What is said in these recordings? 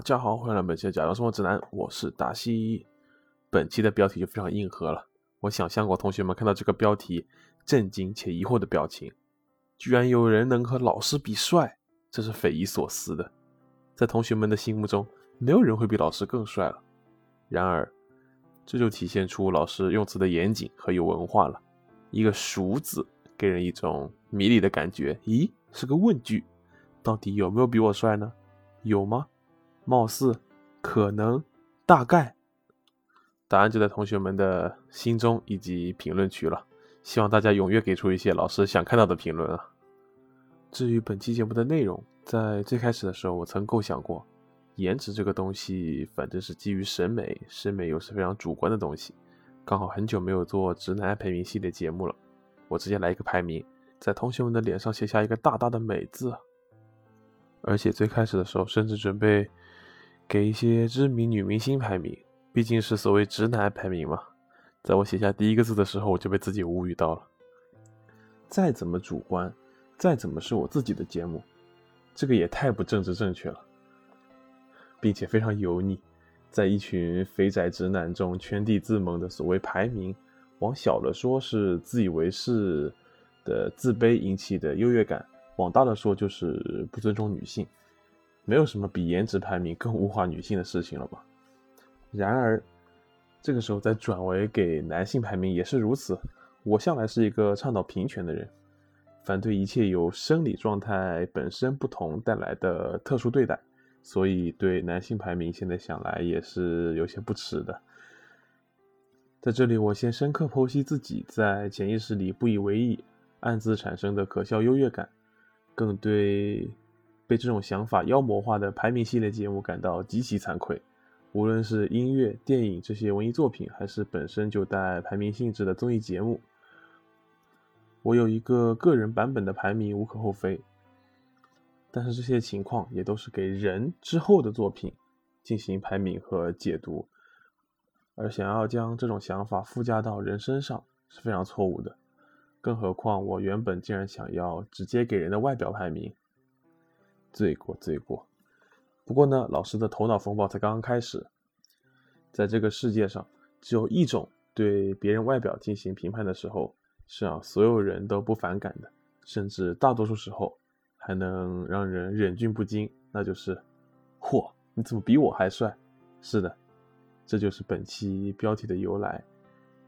大家好，欢迎来到本期的假装生活指南，我是达西。本期的标题就非常硬核了，我想象过同学们看到这个标题震惊且疑惑的表情，居然有人能和老师比帅，这是匪夷所思的。在同学们的心目中，没有人会比老师更帅了。然而，这就体现出老师用词的严谨和有文化了。一个“熟”字给人一种迷离的感觉，咦，是个问句，到底有没有比我帅呢？有吗？貌似，可能，大概，答案就在同学们的心中以及评论区了。希望大家踊跃给出一些老师想看到的评论啊。至于本期节目的内容，在最开始的时候，我曾构想过，颜值这个东西，反正是基于审美，审美又是非常主观的东西。刚好很久没有做直男排名系列节目了，我直接来一个排名，在同学们的脸上写下一个大大的美字。而且最开始的时候，甚至准备给一些知名女明星排名，毕竟是所谓直男排名嘛。在我写下第一个字的时候，我就被自己无语到了。再怎么主观，再怎么是我自己的节目，这个也太不政治正确了，并且非常油腻。在一群肥宅直男中圈地自萌的所谓排名，往小了说是自以为是的自卑引起的优越感。往大了说，就是不尊重女性，没有什么比颜值排名更物化女性的事情了吧？然而，这个时候再转为给男性排名也是如此。我向来是一个倡导平权的人，反对一切由生理状态本身不同带来的特殊对待，所以对男性排名现在想来也是有些不耻的。在这里，我先深刻剖析自己在潜意识里不以为意、暗自产生的可笑优越感。更对被这种想法妖魔化的排名系列节目感到极其惭愧。无论是音乐、电影这些文艺作品，还是本身就带排名性质的综艺节目，我有一个个人版本的排名无可厚非。但是这些情况也都是给人之后的作品进行排名和解读，而想要将这种想法附加到人身上是非常错误的。更何况，我原本竟然想要直接给人的外表排名，罪过罪过。不过呢，老师的头脑风暴才刚刚开始。在这个世界上，只有一种对别人外表进行评判的时候是让所有人都不反感的，甚至大多数时候还能让人忍俊不禁，那就是“嚯，你怎么比我还帅？”是的，这就是本期标题的由来。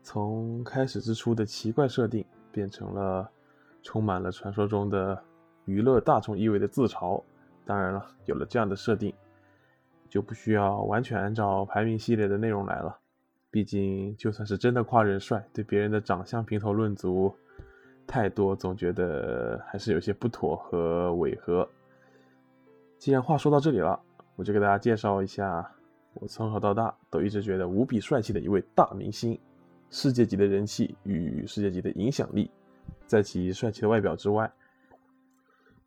从开始之初的奇怪设定。变成了充满了传说中的娱乐大众意味的自嘲。当然了，有了这样的设定，就不需要完全按照排名系列的内容来了。毕竟，就算是真的夸人帅，对别人的长相评头论足太多，总觉得还是有些不妥和违和。既然话说到这里了，我就给大家介绍一下我从小到大都一直觉得无比帅气的一位大明星。世界级的人气与世界级的影响力，在其帅气的外表之外，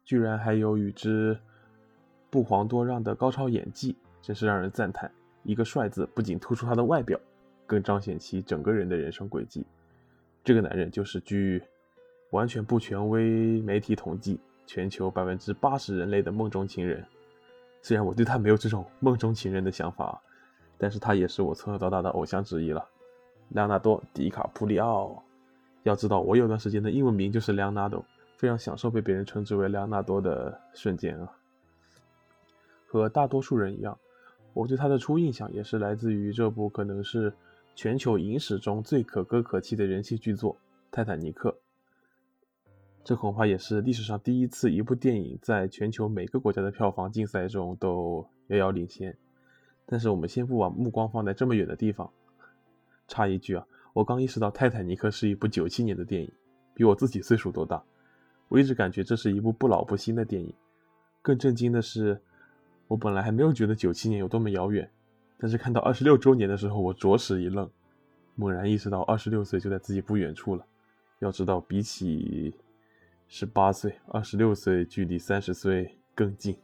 居然还有与之不遑多让的高超演技，真是让人赞叹。一个“帅”字不仅突出他的外表，更彰显其整个人的人生轨迹。这个男人就是据完全不权威媒体统计，全球百分之八十人类的梦中情人。虽然我对他没有这种梦中情人的想法，但是他也是我从小到大的偶像之一了。莱昂纳多·迪卡普里奥，要知道，我有段时间的英文名就是莱昂纳多，非常享受被别人称之为莱昂纳多的瞬间啊。和大多数人一样，我对他的初印象也是来自于这部可能是全球影史中最可歌可泣的人气剧作《泰坦尼克》。这恐怕也是历史上第一次一部电影在全球每个国家的票房竞赛中都遥遥领先。但是我们先不把目光放在这么远的地方。插一句啊，我刚意识到《泰坦尼克》是一部九七年的电影，比我自己岁数都大。我一直感觉这是一部不老不新的电影。更震惊的是，我本来还没有觉得九七年有多么遥远，但是看到二十六周年的时候，我着实一愣，猛然意识到二十六岁就在自己不远处了。要知道，比起十八岁，二十六岁距离三十岁更近。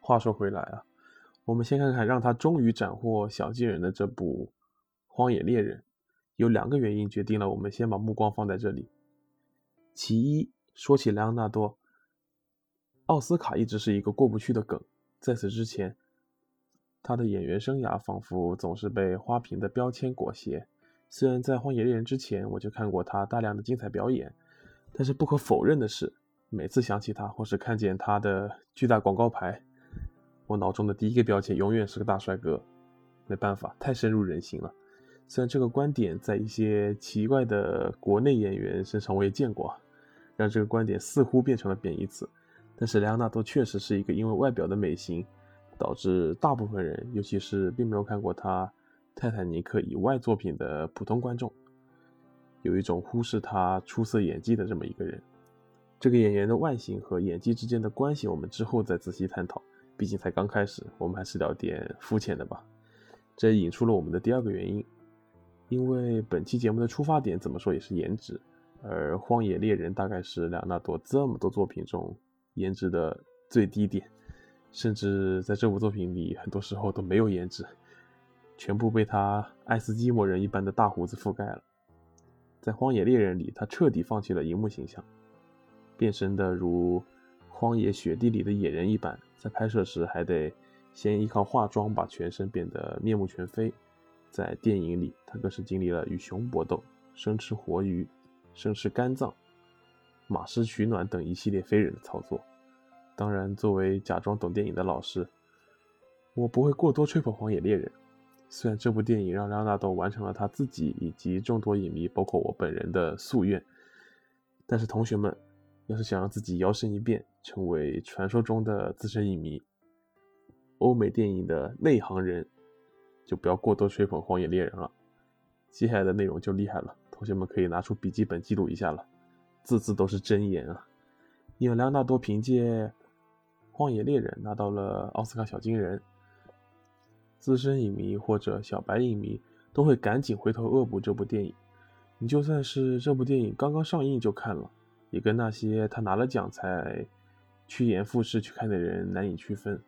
话说回来啊，我们先看看让他终于斩获小金人的这部。荒野猎人有两个原因决定了我们先把目光放在这里。其一，说起莱昂纳多，奥斯卡一直是一个过不去的梗。在此之前，他的演员生涯仿佛总是被花瓶的标签裹挟。虽然在《荒野猎人》之前我就看过他大量的精彩表演，但是不可否认的是，每次想起他或是看见他的巨大广告牌，我脑中的第一个标签永远是个大帅哥。没办法，太深入人心了。虽然这个观点在一些奇怪的国内演员身上我也见过，让这个观点似乎变成了贬义词，但是莱昂纳多确实是一个因为外表的美型，导致大部分人，尤其是并没有看过他《泰坦尼克》以外作品的普通观众，有一种忽视他出色演技的这么一个人。这个演员的外形和演技之间的关系，我们之后再仔细探讨。毕竟才刚开始，我们还是聊点肤浅的吧。这引出了我们的第二个原因。因为本期节目的出发点怎么说也是颜值，而《荒野猎人》大概是莱昂纳多这么多作品中颜值的最低点，甚至在这部作品里很多时候都没有颜值，全部被他爱斯基摩人一般的大胡子覆盖了。在《荒野猎人》里，他彻底放弃了荧幕形象，变身的如荒野雪地里的野人一般，在拍摄时还得先依靠化妆把全身变得面目全非。在电影里，他更是经历了与熊搏斗、生吃活鱼、生吃肝脏、马尸取暖等一系列非人的操作。当然，作为假装懂电影的老师，我不会过多吹捧《荒野猎人》。虽然这部电影让莱昂纳多完成了他自己以及众多影迷，包括我本人的夙愿，但是同学们，要是想让自己摇身一变成为传说中的资深影迷、欧美电影的内行人，就不要过多吹捧《荒野猎人》了，接下来的内容就厉害了，同学们可以拿出笔记本记录一下了，字字都是真言啊！因为莱昂纳多凭借《荒野猎人》拿到了奥斯卡小金人，资深影迷或者小白影迷都会赶紧回头恶补这部电影。你就算是这部电影刚刚上映就看了，也跟那些他拿了奖才趋炎附势去看的人难以区分。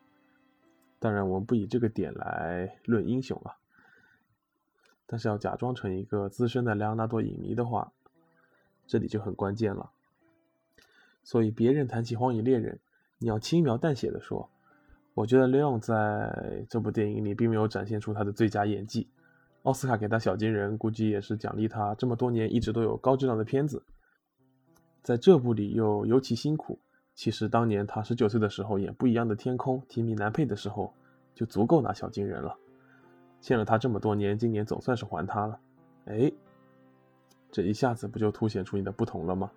当然，我们不以这个点来论英雄了。但是要假装成一个资深的莱昂纳多影迷的话，这里就很关键了。所以别人谈起《荒野猎人》，你要轻描淡写的说：“我觉得莱昂在这部电影里并没有展现出他的最佳演技。奥斯卡给他小金人，估计也是奖励他这么多年一直都有高质量的片子，在这部里又尤其辛苦。”其实当年他十九岁的时候演《不一样的天空》提名男配的时候，就足够拿小金人了。欠了他这么多年，今年总算是还他了。哎，这一下子不就凸显出你的不同了吗？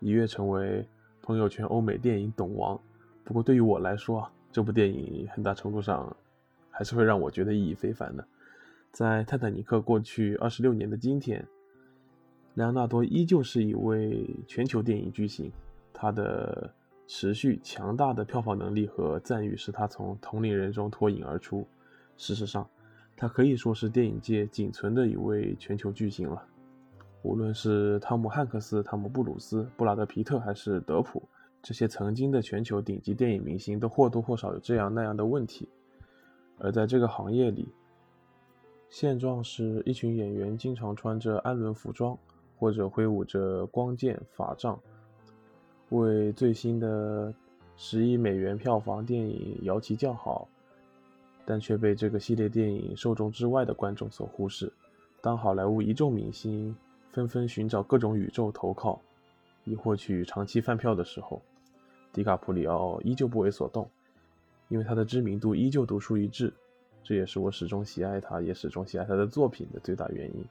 一跃成为朋友圈欧美电影懂王。不过对于我来说啊，这部电影很大程度上还是会让我觉得意义非凡的。在《泰坦尼克》过去二十六年的今天，莱昂纳多依旧是一位全球电影巨星，他的。持续强大的票房能力和赞誉使他从同龄人中脱颖而出。事实上，他可以说是电影界仅存的一位全球巨星了。无论是汤姆·汉克斯、汤姆·布鲁斯、布拉德·皮特还是德普，这些曾经的全球顶级电影明星，都或多或少有这样那样的问题。而在这个行业里，现状是一群演员经常穿着安伦服装，或者挥舞着光剑法杖。为最新的十亿美元票房电影摇旗叫好，但却被这个系列电影受众之外的观众所忽视。当好莱坞一众明星纷纷寻找各种宇宙投靠，以获取长期饭票的时候，迪卡普里奥依旧不为所动，因为他的知名度依旧独树一帜。这也是我始终喜爱他，也始终喜爱他的作品的最大原因。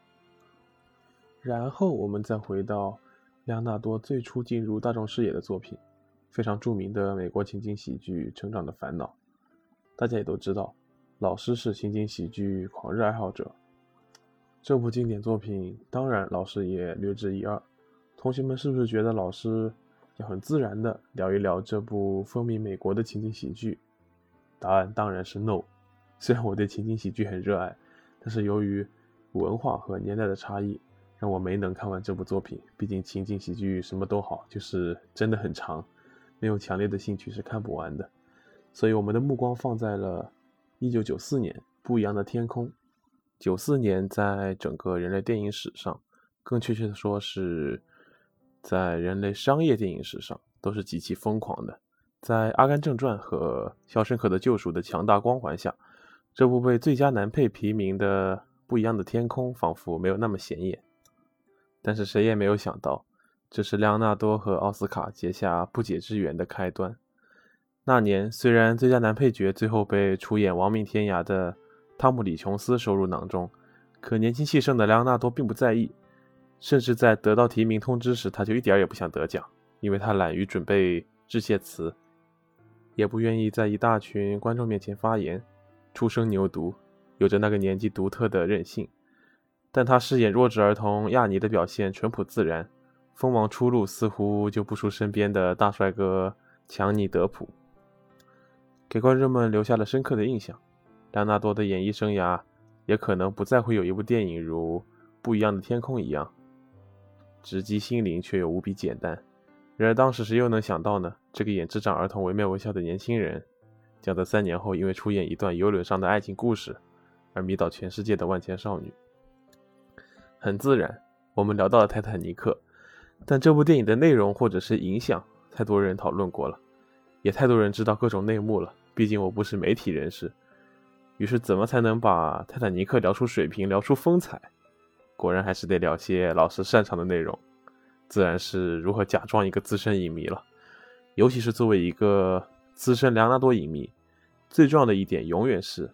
然后我们再回到。莱昂纳多最初进入大众视野的作品，非常著名的美国情景喜剧《成长的烦恼》。大家也都知道，老师是情景喜剧狂热爱好者。这部经典作品，当然老师也略知一二。同学们是不是觉得老师要很自然的聊一聊这部风靡美国的情景喜剧？答案当然是 no。虽然我对情景喜剧很热爱，但是由于文化和年代的差异。让我没能看完这部作品，毕竟情景喜剧什么都好，就是真的很长，没有强烈的兴趣是看不完的。所以我们的目光放在了1994年《不一样的天空》。94年在整个人类电影史上，更确切的说是在人类商业电影史上，都是极其疯狂的。在《阿甘正传》和《肖申克的救赎》的强大光环下，这部被最佳男配提名的《不一样的天空》仿佛没有那么显眼。但是谁也没有想到，这是莱昂纳多和奥斯卡结下不解之缘的开端。那年，虽然最佳男配角最后被出演《亡命天涯》的汤姆·李·琼斯收入囊中，可年轻气盛的莱昂纳多并不在意，甚至在得到提名通知时，他就一点也不想得奖，因为他懒于准备致谢词。也不愿意在一大群观众面前发言，初生牛犊，有着那个年纪独特的任性。但他饰演弱智儿童亚尼的表现淳朴自然，锋芒初露，似乎就不输身边的大帅哥强尼德普，给观众们留下了深刻的印象。莱纳多的演艺生涯也可能不再会有一部电影如《不一样的天空》一样直击心灵，却又无比简单。然而当时谁又能想到呢？这个演智障儿童惟妙惟肖的年轻人，将在三年后因为出演一段游轮上的爱情故事而迷倒全世界的万千少女。很自然，我们聊到了《泰坦尼克》，但这部电影的内容或者是影响，太多人讨论过了，也太多人知道各种内幕了。毕竟我不是媒体人士，于是怎么才能把《泰坦尼克》聊出水平、聊出风采？果然还是得聊些老师擅长的内容。自然是如何假装一个资深影迷了，尤其是作为一个资深莱昂纳多影迷，最重要的一点永远是，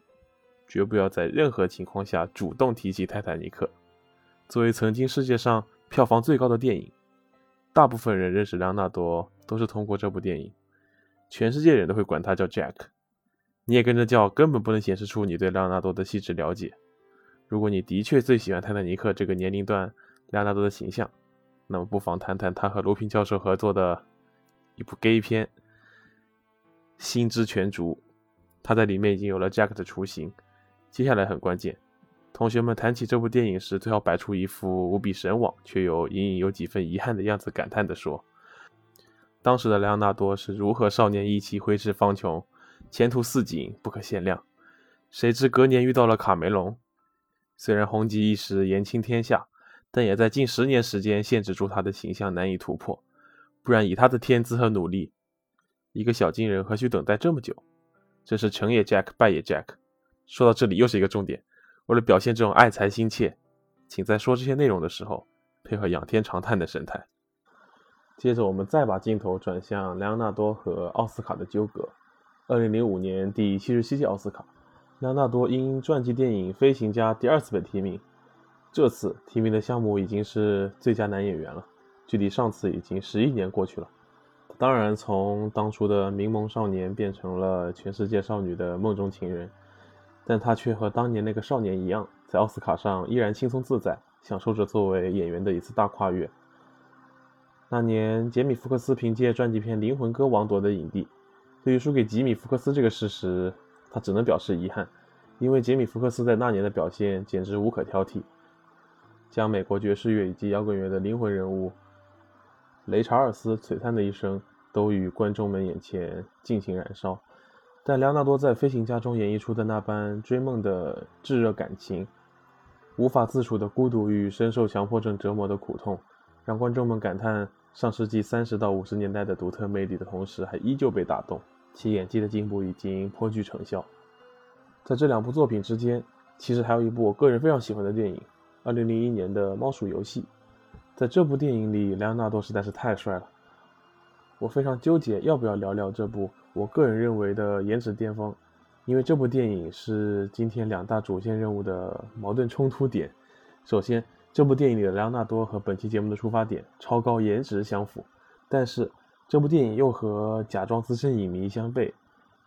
绝不要在任何情况下主动提起《泰坦尼克》。作为曾经世界上票房最高的电影，大部分人认识莱昂纳多都是通过这部电影，全世界人都会管他叫 Jack，你也跟着叫，根本不能显示出你对莱昂纳多的细致了解。如果你的确最喜欢《泰坦尼克》这个年龄段莱昂纳多的形象，那么不妨谈谈他和卢平教授合作的一部 gay 片《心之全逐》，他在里面已经有了 Jack 的雏形。接下来很关键，同学们谈起这部电影时，最好摆出一副无比神往却又隐隐有几分遗憾的样子，感叹地说：“当时的莱昂纳多是如何少年意气，挥斥方遒，前途似锦，不可限量。谁知隔年遇到了卡梅隆，虽然红极一时，言倾天下。”但也在近十年时间限制住他的形象难以突破，不然以他的天资和努力，一个小金人何须等待这么久？真是成也 Jack，败也 Jack。说到这里又是一个重点，为了表现这种爱才心切，请在说这些内容的时候配合仰天长叹的神态。接着我们再把镜头转向莱昂纳多和奥斯卡的纠葛。二零零五年第七十七届奥斯卡，莱昂纳多因传记电影《飞行家》第二次被提名。这次提名的项目已经是最佳男演员了，距离上次已经十一年过去了。当然，从当初的明眸少年变成了全世界少女的梦中情人，但他却和当年那个少年一样，在奥斯卡上依然轻松自在，享受着作为演员的一次大跨越。那年，杰米·福克斯凭借传记片《灵魂歌王》夺得影帝。对于输给吉米·福克斯这个事实，他只能表示遗憾，因为杰米·福克斯在那年的表现简直无可挑剔。将美国爵士乐以及摇滚乐的灵魂人物雷查尔斯璀璨的一生都与观众们眼前尽情燃烧，但莱昂纳多在《飞行家》中演绎出的那般追梦的炙热感情，无法自处的孤独与深受强迫症折磨的苦痛，让观众们感叹上世纪三十到五十年代的独特魅力的同时，还依旧被打动，其演技的进步已经颇具成效。在这两部作品之间，其实还有一部我个人非常喜欢的电影。二零零一年的《猫鼠游戏》，在这部电影里，莱昂纳多实在是太帅了。我非常纠结要不要聊聊这部我个人认为的颜值巅峰，因为这部电影是今天两大主线任务的矛盾冲突点。首先，这部电影里的莱昂纳多和本期节目的出发点超高颜值相符，但是这部电影又和假装资深影迷相悖。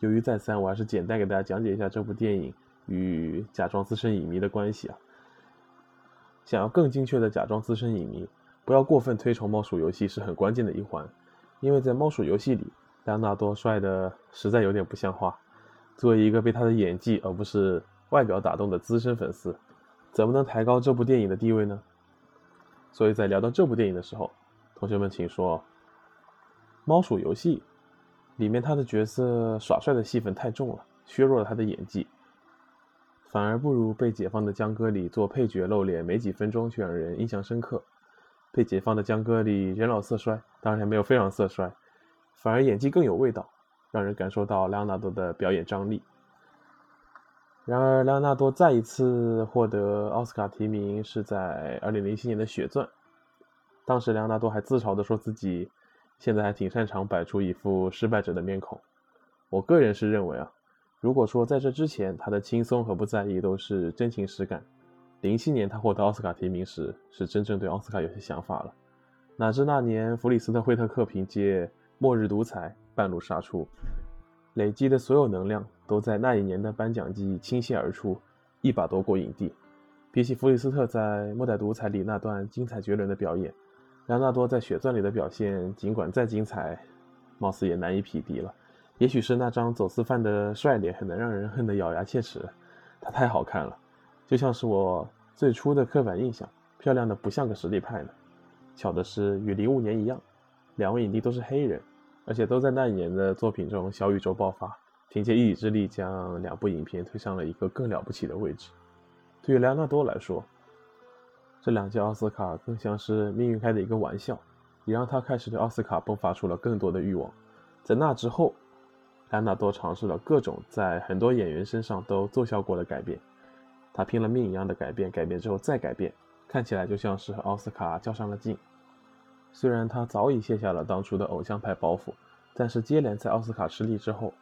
由于再三，我还是简单给大家讲解一下这部电影与假装资深影迷的关系啊。想要更精确的假装资深影迷，不要过分推崇猫鼠游戏是很关键的一环，因为在猫鼠游戏里，莱昂纳多帅的实在有点不像话。作为一个被他的演技而不是外表打动的资深粉丝，怎么能抬高这部电影的地位呢？所以在聊到这部电影的时候，同学们请说，猫鼠游戏里面他的角色耍帅的戏份太重了，削弱了他的演技。反而不如被解放的江歌里做配角露脸没几分钟却让人印象深刻。被解放的江歌里人老色衰，当然没有非常色衰，反而演技更有味道。让人感受到莱昂纳多的表演张力。然而，莱昂纳多再一次获得奥斯卡提名是在2007年的《血钻》，当时莱昂纳多还自嘲地说自己现在还挺擅长摆出一副失败者的面孔。我个人是认为啊，如果说在这之前他的轻松和不在意都是真情实感，07年他获得奥斯卡提名时是真正对奥斯卡有些想法了。哪知那年弗里斯特·惠特克凭借《末日独裁》半路杀出。累积的所有能量都在那一年的颁奖季倾泻而出，一把夺过影帝。比起弗里斯特在《末代独裁》里那段精彩绝伦的表演，莱纳多在《血钻》里的表现尽管再精彩，貌似也难以匹敌了。也许是那张走私犯的帅脸很能让人恨得咬牙切齿，他太好看了，就像是我最初的刻板印象，漂亮的不像个实力派呢。巧的是，与零五年一样，两位影帝都是黑人。而且都在那一年的作品中小宇宙爆发，凭借一己之力将两部影片推上了一个更了不起的位置。对于莱昂纳多来说，这两届奥斯卡更像是命运开的一个玩笑，也让他开始对奥斯卡迸发出了更多的欲望。在那之后，莱昂纳多尝试了各种在很多演员身上都奏效过的改变，他拼了命一样的改变，改变之后再改变，看起来就像是和奥斯卡较上了劲。虽然他早已卸下了当初的偶像派包袱，但是接连在奥斯卡失利之后，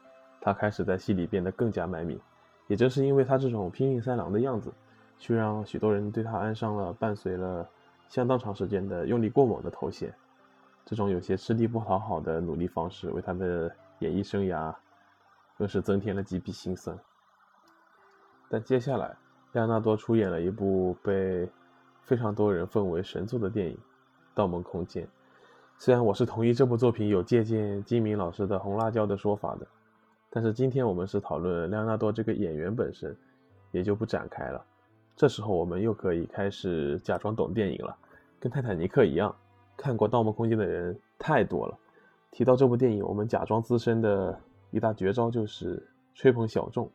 他开始在戏里变得更加卖命。也正是因为他这种拼命三郎的样子，却让许多人对他安上了伴随了相当长时间的用力过猛的头衔。这种有些吃力不讨好的努力方式，为他的演艺生涯更是增添了几笔辛酸。但接下来，亚纳多出演了一部被非常多人奉为神作的电影。《盗梦空间》，虽然我是同意这部作品有借鉴金明老师的《红辣椒》的说法的，但是今天我们是讨论莱昂纳多这个演员本身，也就不展开了。这时候我们又可以开始假装懂电影了，跟《泰坦尼克》一样，看过《盗梦空间》的人太多了。提到这部电影，我们假装资深的一大绝招就是吹捧小众，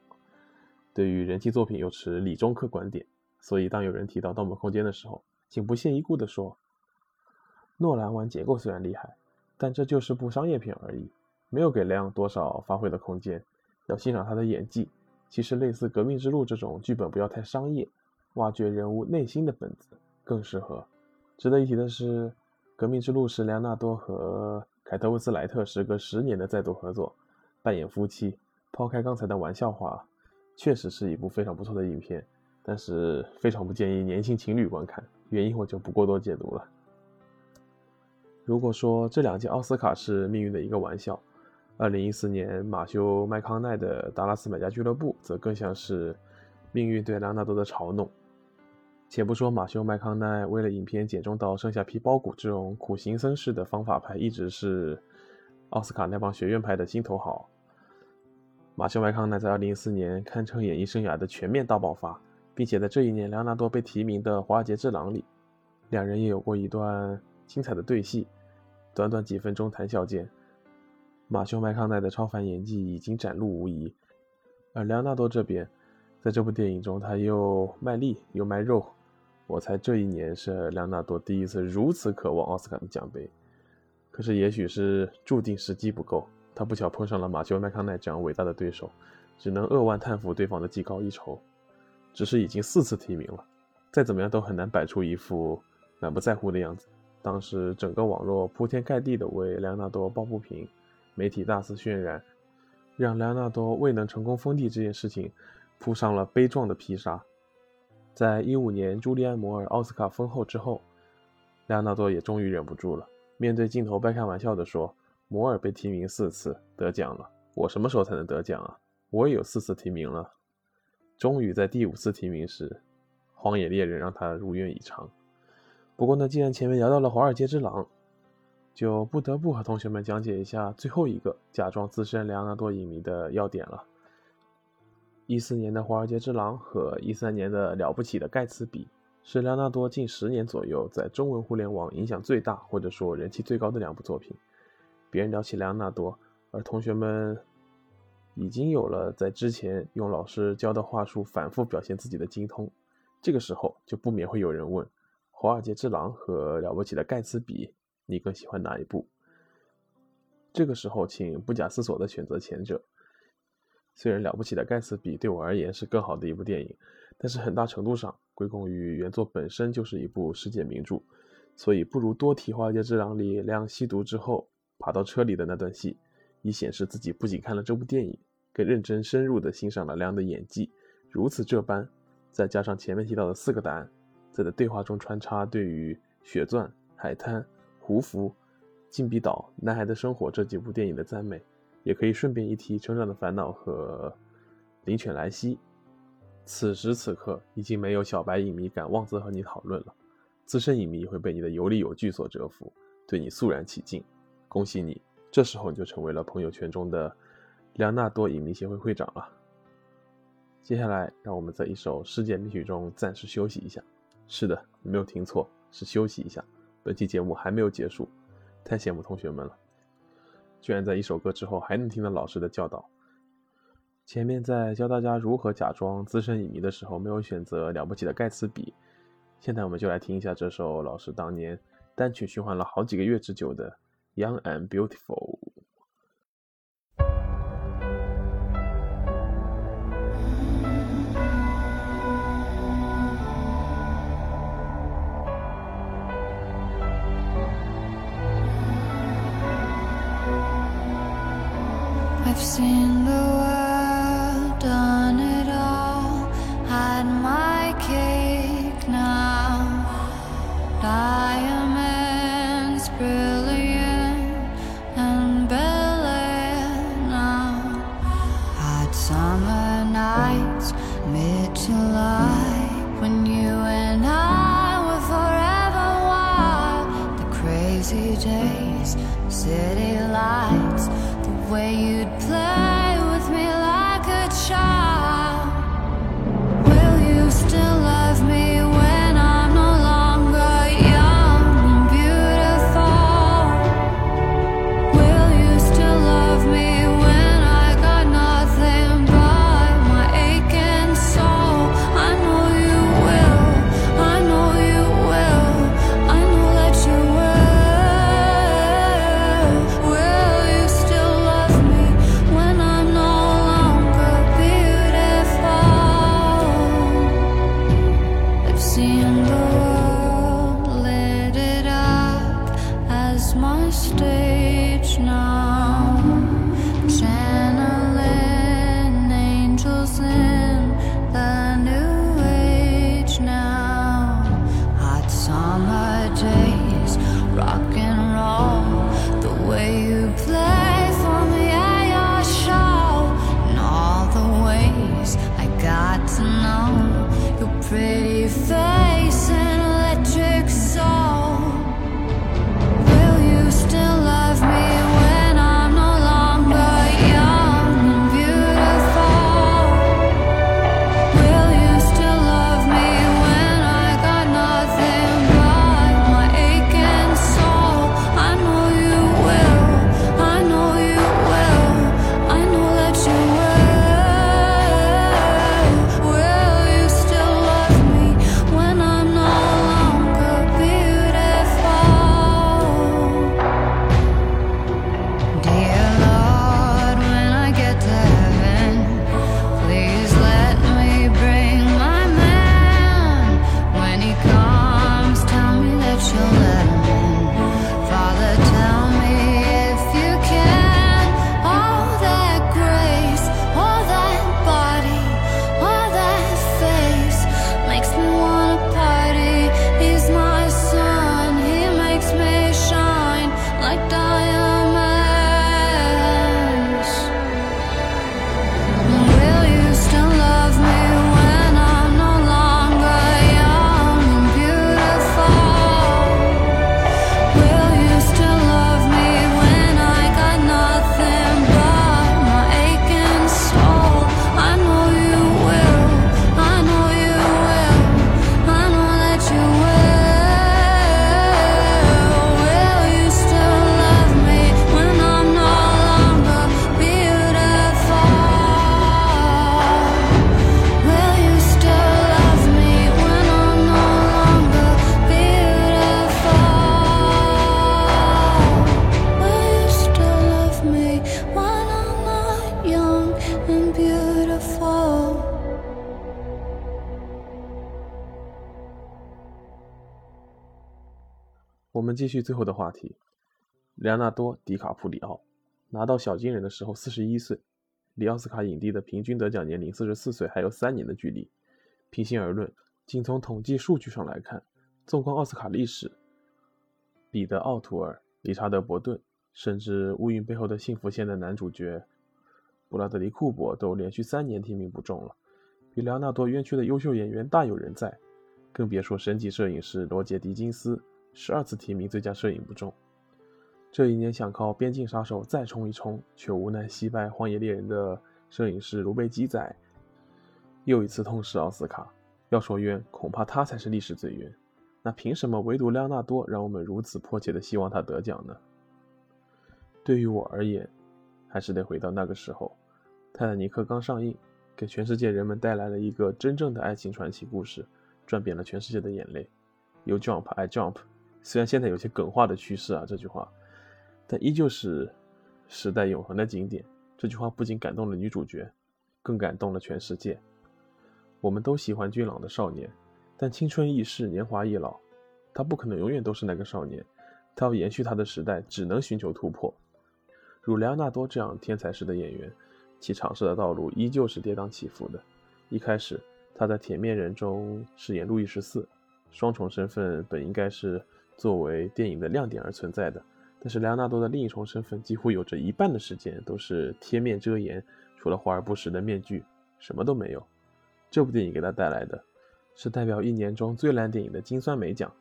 对于人气作品又持理中客观点。所以当有人提到《盗梦空间》的时候，请不屑一顾地说。诺兰玩结构虽然厉害，但这就是部商业片而已，没有给莱昂多少发挥的空间。要欣赏他的演技，其实类似《革命之路》这种剧本不要太商业，挖掘人物内心的本子更适合。值得一提的是，《革命之路》是莱昂纳多和凯特温斯莱特时隔十年的再度合作，扮演夫妻。抛开刚才的玩笑话，确实是一部非常不错的影片，但是非常不建议年轻情侣观看，原因我就不过多解读了。如果说这两届奥斯卡是命运的一个玩笑，二零一四年马修麦康奈的《达拉斯买家俱乐部》则更像是命运对莱昂纳多的嘲弄。且不说马修麦康奈为了影片减重到剩下皮包骨这种苦行僧式的方法派，一直是奥斯卡那帮学院派的心头好。马修麦康奈在二零一四年堪称演艺生涯的全面大爆发，并且在这一年莱昂纳多被提名的《华尔街之狼》里，两人也有过一段精彩的对戏。短短几分钟谈笑间，马修麦康奈的超凡演技已经展露无遗。而莱昂纳多这边，在这部电影中，他又卖力又卖肉。我猜这一年是莱昂纳多第一次如此渴望奥斯卡的奖杯。可是，也许是注定时机不够，他不巧碰上了马修麦康奈这样伟大的对手，只能扼腕叹服对方的技高一筹。只是已经四次提名了，再怎么样都很难摆出一副满不在乎的样子。当时整个网络铺天盖地的为莱昂纳多抱不平，媒体大肆渲染，让莱昂纳多未能成功封地这件事情铺上了悲壮的披纱。在一五年朱利安·摩尔奥斯卡封后之后，莱昂纳多也终于忍不住了，面对镜头半开玩笑地说：“摩尔被提名四次得奖了，我什么时候才能得奖啊？我也有四次提名了。”终于在第五次提名时，荒野猎人让他如愿以偿。不过呢，既然前面聊到了《华尔街之狼》，就不得不和同学们讲解一下最后一个假装资深莱昂纳多影迷的要点了。一四年的《华尔街之狼》和一三年的《了不起的盖茨比》是莱昂纳多近十年左右在中文互联网影响最大或者说人气最高的两部作品。别人聊起莱昂纳多，而同学们已经有了在之前用老师教的话术反复表现自己的精通，这个时候就不免会有人问。《华尔街之狼》和《了不起的盖茨比》，你更喜欢哪一部？这个时候，请不假思索地选择前者。虽然《了不起的盖茨比》对我而言是更好的一部电影，但是很大程度上归功于原作本身就是一部世界名著，所以不如多提华尔街之狼里亮吸毒之后爬到车里的那段戏，以显示自己不仅看了这部电影，更认真深入地欣赏了亮的演技。如此这般，再加上前面提到的四个答案，在的对话中穿插对于血钻、海滩、胡服。《禁闭岛》《男孩的生活》这几部电影的赞美，也可以顺便一提《成长的烦恼》和《灵犬莱西》。此时此刻，已经没有小白影迷敢妄自和你讨论了，资深影迷会被你的有理有据所折服，对你肃然起敬。恭喜你，这时候你就成为了朋友圈中的梁纳多影迷协会会长了。接下来，让我们在一首世界名曲中暂时休息一下。是的，你没有听错，是休息一下。本期节目还没有结束。太羡慕同学们了，居然在一首歌之后还能听到老师的教导。前面在教大家如何假装资深影迷的时候，没有选择了不起的盖茨比。现在我们就来听一下这首老师当年单曲循环了好几个月之久的《Young and Beautiful》。lives in the world. 继续最后的话题。莱昂纳多·迪卡普里奥拿到小金人的时候四十一岁，离奥斯卡影帝的平均得奖年龄四十四岁还有三年的距离。平心而论，仅从统计数据上来看，纵观奥斯卡历史，彼得·奥图尔、理查德·伯顿，甚至《乌云背后的幸福线》的男主角布拉德利·库珀都连续三年提名不中了，比莱昂纳多冤屈的优秀演员大有人在。更别说神级摄影师罗杰·狄金斯，十二次提名最佳摄影不中。这一年想靠《边境杀手》再冲一冲，却无奈惜败《荒野猎人》的摄影师卢贝基仔，又一次痛失奥斯卡。要说冤，恐怕他才是历史最冤。那凭什么唯独莱纳多让我们如此迫切的希望他得奖呢？对于我而言，还是得回到那个时候，《泰坦尼克》刚上映，给全世界人们带来了一个真正的爱情传奇故事。赚遍了全世界的眼泪，You jump, I jump。虽然现在有些梗化的趋势啊，这句话，但依旧是时代永恒的经典。这句话不仅感动了女主角，更感动了全世界。我们都喜欢俊朗的少年，但青春易逝，年华易老，他不可能永远都是那个少年。他要延续他的时代，只能寻求突破。如莱昂纳多这样天才式的演员，其尝试的道路依旧是跌宕起伏的。一开始。他在《铁面人》中饰演路易十四，双重身份本应该是作为电影的亮点而存在的。但是莱昂纳多的另一重身份几乎有着一半的时间都是贴面遮掩，除了华而不实的面具，什么都没有。这部电影给他带来的是代表一年中最烂电影的金酸梅奖。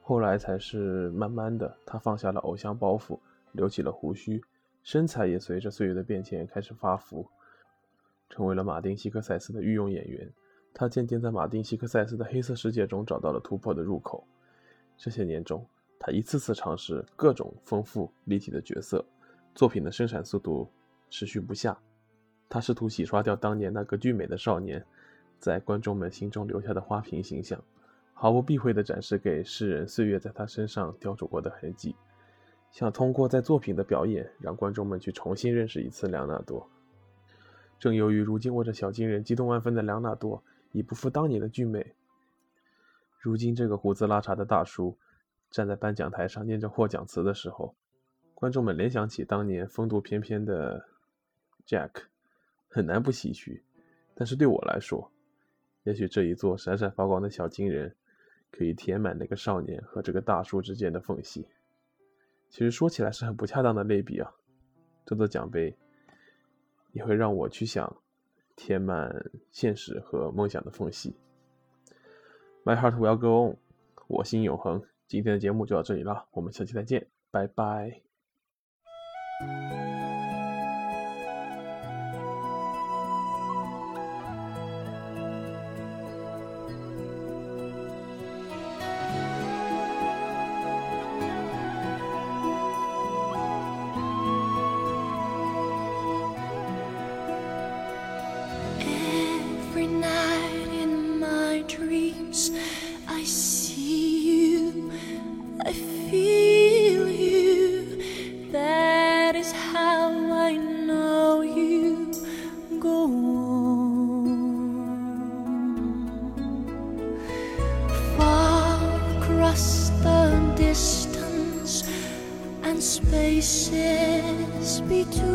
后来才是慢慢的，他放下了偶像包袱，留起了胡须，身材也随着岁月的变迁开始发福。成为了马丁·西克塞斯的御用演员，他渐渐在马丁·西克塞斯的黑色世界中找到了突破的入口。这些年中，他一次次尝试各种丰富立体的角色，作品的生产速度持续不下。他试图洗刷掉当年那个俊美的少年在观众们心中留下的花瓶形象，毫不避讳地展示给世人岁月在他身上雕琢过的痕迹，想通过在作品的表演让观众们去重新认识一次梁纳多。正由于如今握着小金人激动万分的梁纳多已不复当年的俊美，如今这个胡子拉碴的大叔站在颁奖台上念着获奖词的时候，观众们联想起当年风度翩翩的 Jack，很难不唏嘘。但是对我来说，也许这一座闪闪发光的小金人可以填满那个少年和这个大叔之间的缝隙。其实说起来是很不恰当的类比啊，这座奖杯。也会让我去想填满现实和梦想的缝隙。My heart will go on，我心永恒。今天的节目就到这里了，我们下期再见，拜拜。be between.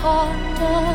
upon the